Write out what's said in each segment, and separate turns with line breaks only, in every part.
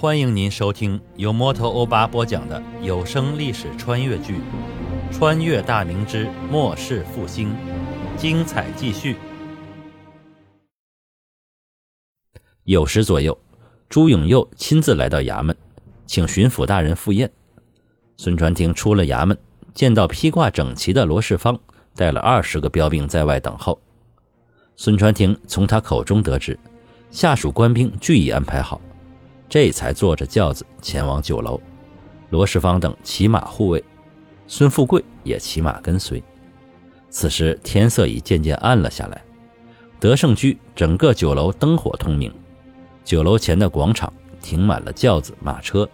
欢迎您收听由摩托欧巴播讲的有声历史穿越剧《穿越大明之末世复兴》，精彩继续。酉时左右，朱永佑亲自来到衙门，请巡抚大人赴宴。孙传庭出了衙门，见到披挂整齐的罗世芳带了二十个标兵在外等候。孙传庭从他口中得知，下属官兵俱已安排好。这才坐着轿子前往酒楼，罗世芳等骑马护卫，孙富贵也骑马跟随。此时天色已渐渐暗了下来，德胜居整个酒楼灯火通明，酒楼前的广场停满了轿子马车。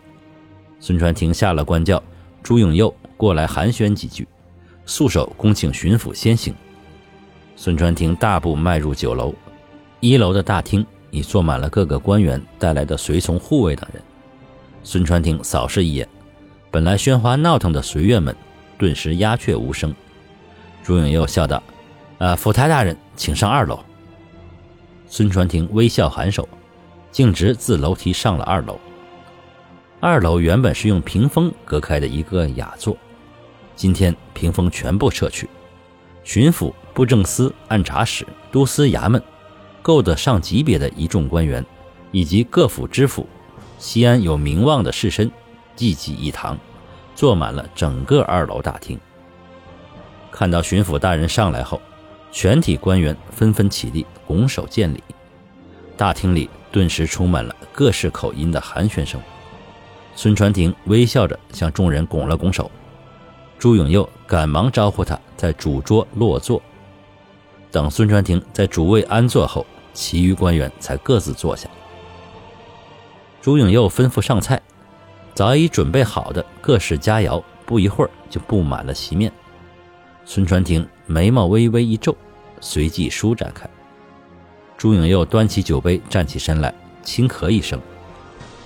孙传庭下了官轿，朱永佑过来寒暄几句，素手恭请巡抚先行。孙传庭大步迈入酒楼，一楼的大厅。已坐满了各个官员带来的随从、护卫等人。孙传庭扫视一眼，本来喧哗闹腾的随员们顿时鸦雀无声。朱永佑笑道：“呃，府台大人，请上二楼。”孙传庭微笑颔首，径直自楼梯上了二楼。二楼原本是用屏风隔开的一个雅座，今天屏风全部撤去，巡抚、布政司、按察使、都司衙门。够得上级别的一众官员，以及各府知府，西安有名望的士绅，济济一堂，坐满了整个二楼大厅。看到巡抚大人上来后，全体官员纷纷起立，拱手见礼。大厅里顿时充满了各式口音的寒暄声。孙传庭微笑着向众人拱了拱手，朱永佑赶忙招呼他在主桌落座。等孙传庭在主位安坐后，其余官员才各自坐下。朱永佑吩咐上菜，早已准备好的各式佳肴，不一会儿就布满了席面。孙传庭眉毛微微一皱，随即舒展开。朱永佑端起酒杯，站起身来，轻咳一声。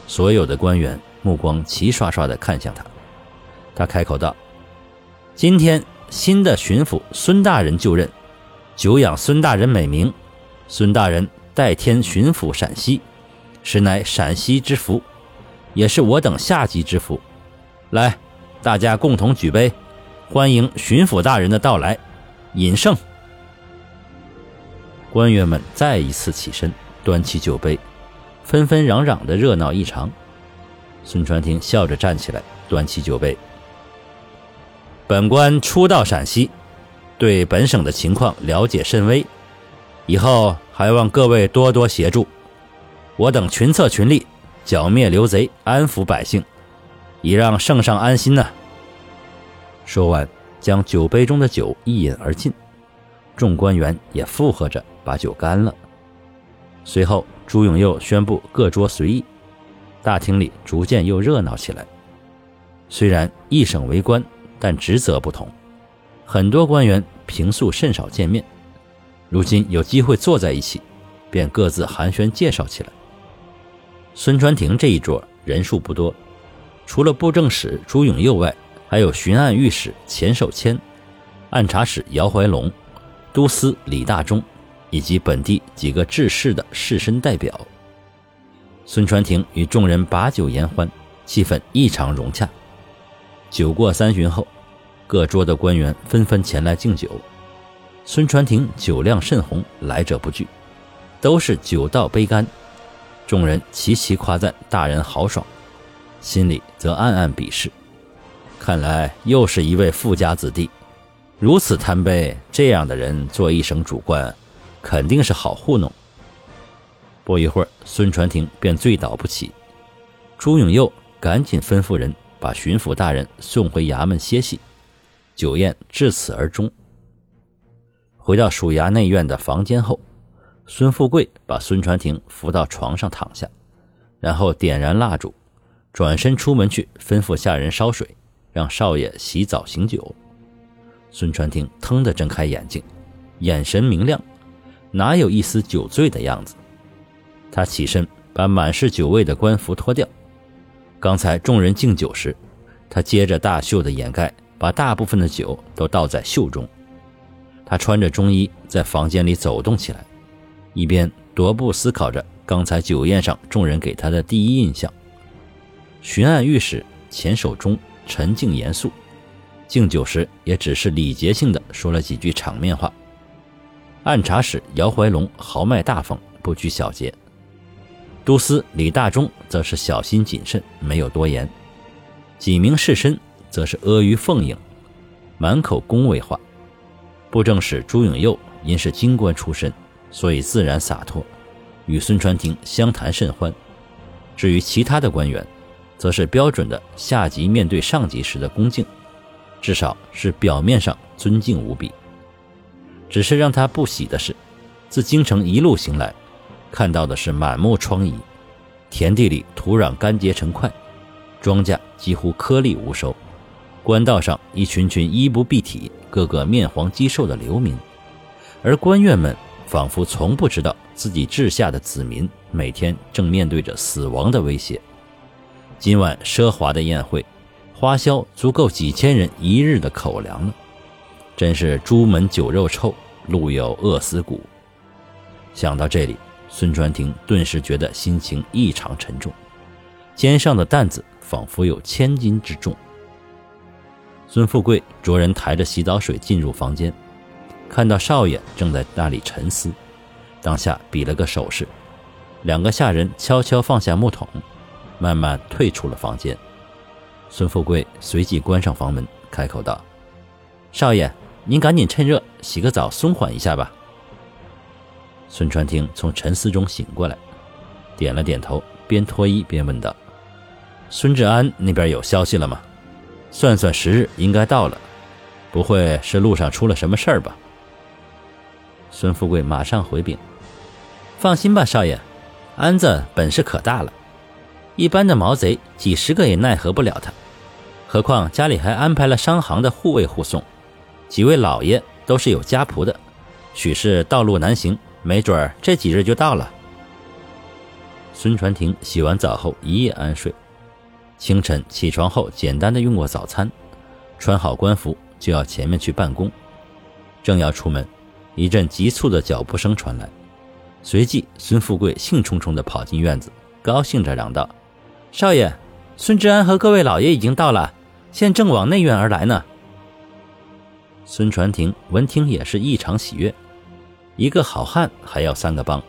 所有的官员目光齐刷刷地看向他。他开口道：“今天新的巡抚孙大人就任，久仰孙大人美名。”孙大人代天巡抚陕西，实乃陕西之福，也是我等下级之福。来，大家共同举杯，欢迎巡抚大人的到来，饮胜。官员们再一次起身，端起酒杯，纷纷攘攘的热闹异常。孙传庭笑着站起来，端起酒杯。本官初到陕西，对本省的情况了解甚微。以后还望各位多多协助，我等群策群力，剿灭刘贼，安抚百姓，以让圣上安心呢。说完，将酒杯中的酒一饮而尽，众官员也附和着把酒干了。随后，朱永佑宣布各桌随意，大厅里逐渐又热闹起来。虽然一省为官，但职责不同，很多官员平素甚少见面。如今有机会坐在一起，便各自寒暄介绍起来。孙传庭这一桌人数不多，除了布政使朱永佑外，还有巡按御史钱守谦、按察使姚怀龙、都司李大忠，以及本地几个治事的士绅代表。孙传庭与众人把酒言欢，气氛异常融洽。酒过三巡后，各桌的官员纷纷前来敬酒。孙传庭酒量甚红，来者不拒，都是酒到杯干。众人齐齐夸赞大人豪爽，心里则暗暗鄙视。看来又是一位富家子弟，如此贪杯，这样的人做一省主官，肯定是好糊弄。不一会儿，孙传庭便醉倒不起。朱永佑赶紧吩咐人把巡抚大人送回衙门歇息。酒宴至此而终。回到署衙内院的房间后，孙富贵把孙传庭扶到床上躺下，然后点燃蜡烛，转身出门去吩咐下人烧水，让少爷洗澡醒酒。孙传庭腾地睁开眼睛，眼神明亮，哪有一丝酒醉的样子？他起身把满是酒味的官服脱掉。刚才众人敬酒时，他接着大袖的掩盖，把大部分的酒都倒在袖中。他穿着中衣在房间里走动起来，一边踱步思考着刚才酒宴上众人给他的第一印象，巡按御史钱守忠沉静严肃，敬酒时也只是礼节性的说了几句场面话。按察使姚怀龙豪迈大方，不拘小节；都司李大忠则是小心谨慎，没有多言。几名士绅则是阿谀奉迎，满口恭维话。布政使朱永佑因是京官出身，所以自然洒脱，与孙传庭相谈甚欢。至于其他的官员，则是标准的下级面对上级时的恭敬，至少是表面上尊敬无比。只是让他不喜的是，自京城一路行来，看到的是满目疮痍，田地里土壤干结成块，庄稼几乎颗粒无收，官道上一群群衣不蔽体、个个面黄肌瘦的流民，而官员们仿佛从不知道自己治下的子民每天正面对着死亡的威胁。今晚奢华的宴会，花销足够几千人一日的口粮了。真是朱门酒肉臭，路有饿死骨。想到这里，孙传庭顿时觉得心情异常沉重，肩上的担子仿佛有千斤之重。孙富贵着人抬着洗澡水进入房间，看到少爷正在那里沉思，当下比了个手势，两个下人悄悄放下木桶。慢慢退出了房间，孙富贵随即关上房门，开口道：“少爷，您赶紧趁热洗个澡，松缓一下吧。”孙传庭从沉思中醒过来，点了点头，边脱衣边问道：“孙志安那边有消息了吗？算算时日，应该到了，不会是路上出了什么事儿吧？”孙富贵马上回禀：“放心吧，少爷，安子本事可大了。”一般的毛贼几十个也奈何不了他，何况家里还安排了商行的护卫护送，几位老爷都是有家仆的，许是道路难行，没准儿这几日就到了。孙传庭洗完澡后一夜安睡，清晨起床后简单的用过早餐，穿好官服就要前面去办公，正要出门，一阵急促的脚步声传来，随即孙富贵兴冲冲地跑进院子，高兴着嚷道。少爷，孙志安和各位老爷已经到了，现正往内院而来呢。孙传庭闻听也是异常喜悦，一个好汉还要三个帮，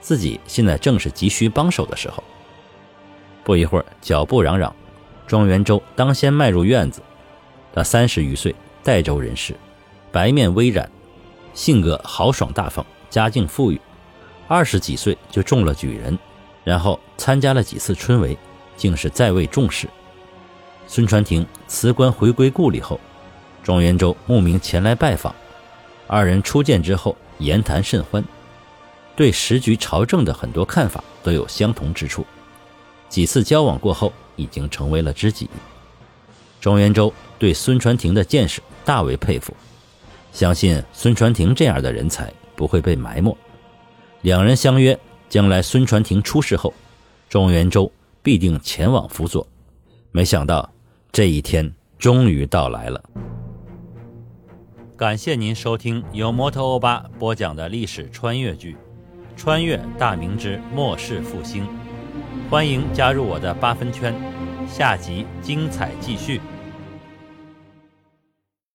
自己现在正是急需帮手的时候。不一会儿，脚步嚷嚷，庄元周当先迈入院子。他三十余岁，代州人士，白面微染，性格豪爽大方，家境富裕，二十几岁就中了举人，然后参加了几次春闱。竟是在位重视。孙传庭辞官回归故里后，庄元周慕名前来拜访，二人初见之后言谈甚欢，对时局朝政的很多看法都有相同之处。几次交往过后，已经成为了知己。庄元周对孙传庭的见识大为佩服，相信孙传庭这样的人才不会被埋没。两人相约，将来孙传庭出事后，庄元周。必定前往辅佐，没想到这一天终于到来了。感谢您收听由摩托欧巴播讲的历史穿越剧《穿越大明之末世复兴》，欢迎加入我的八分圈，下集精彩继续。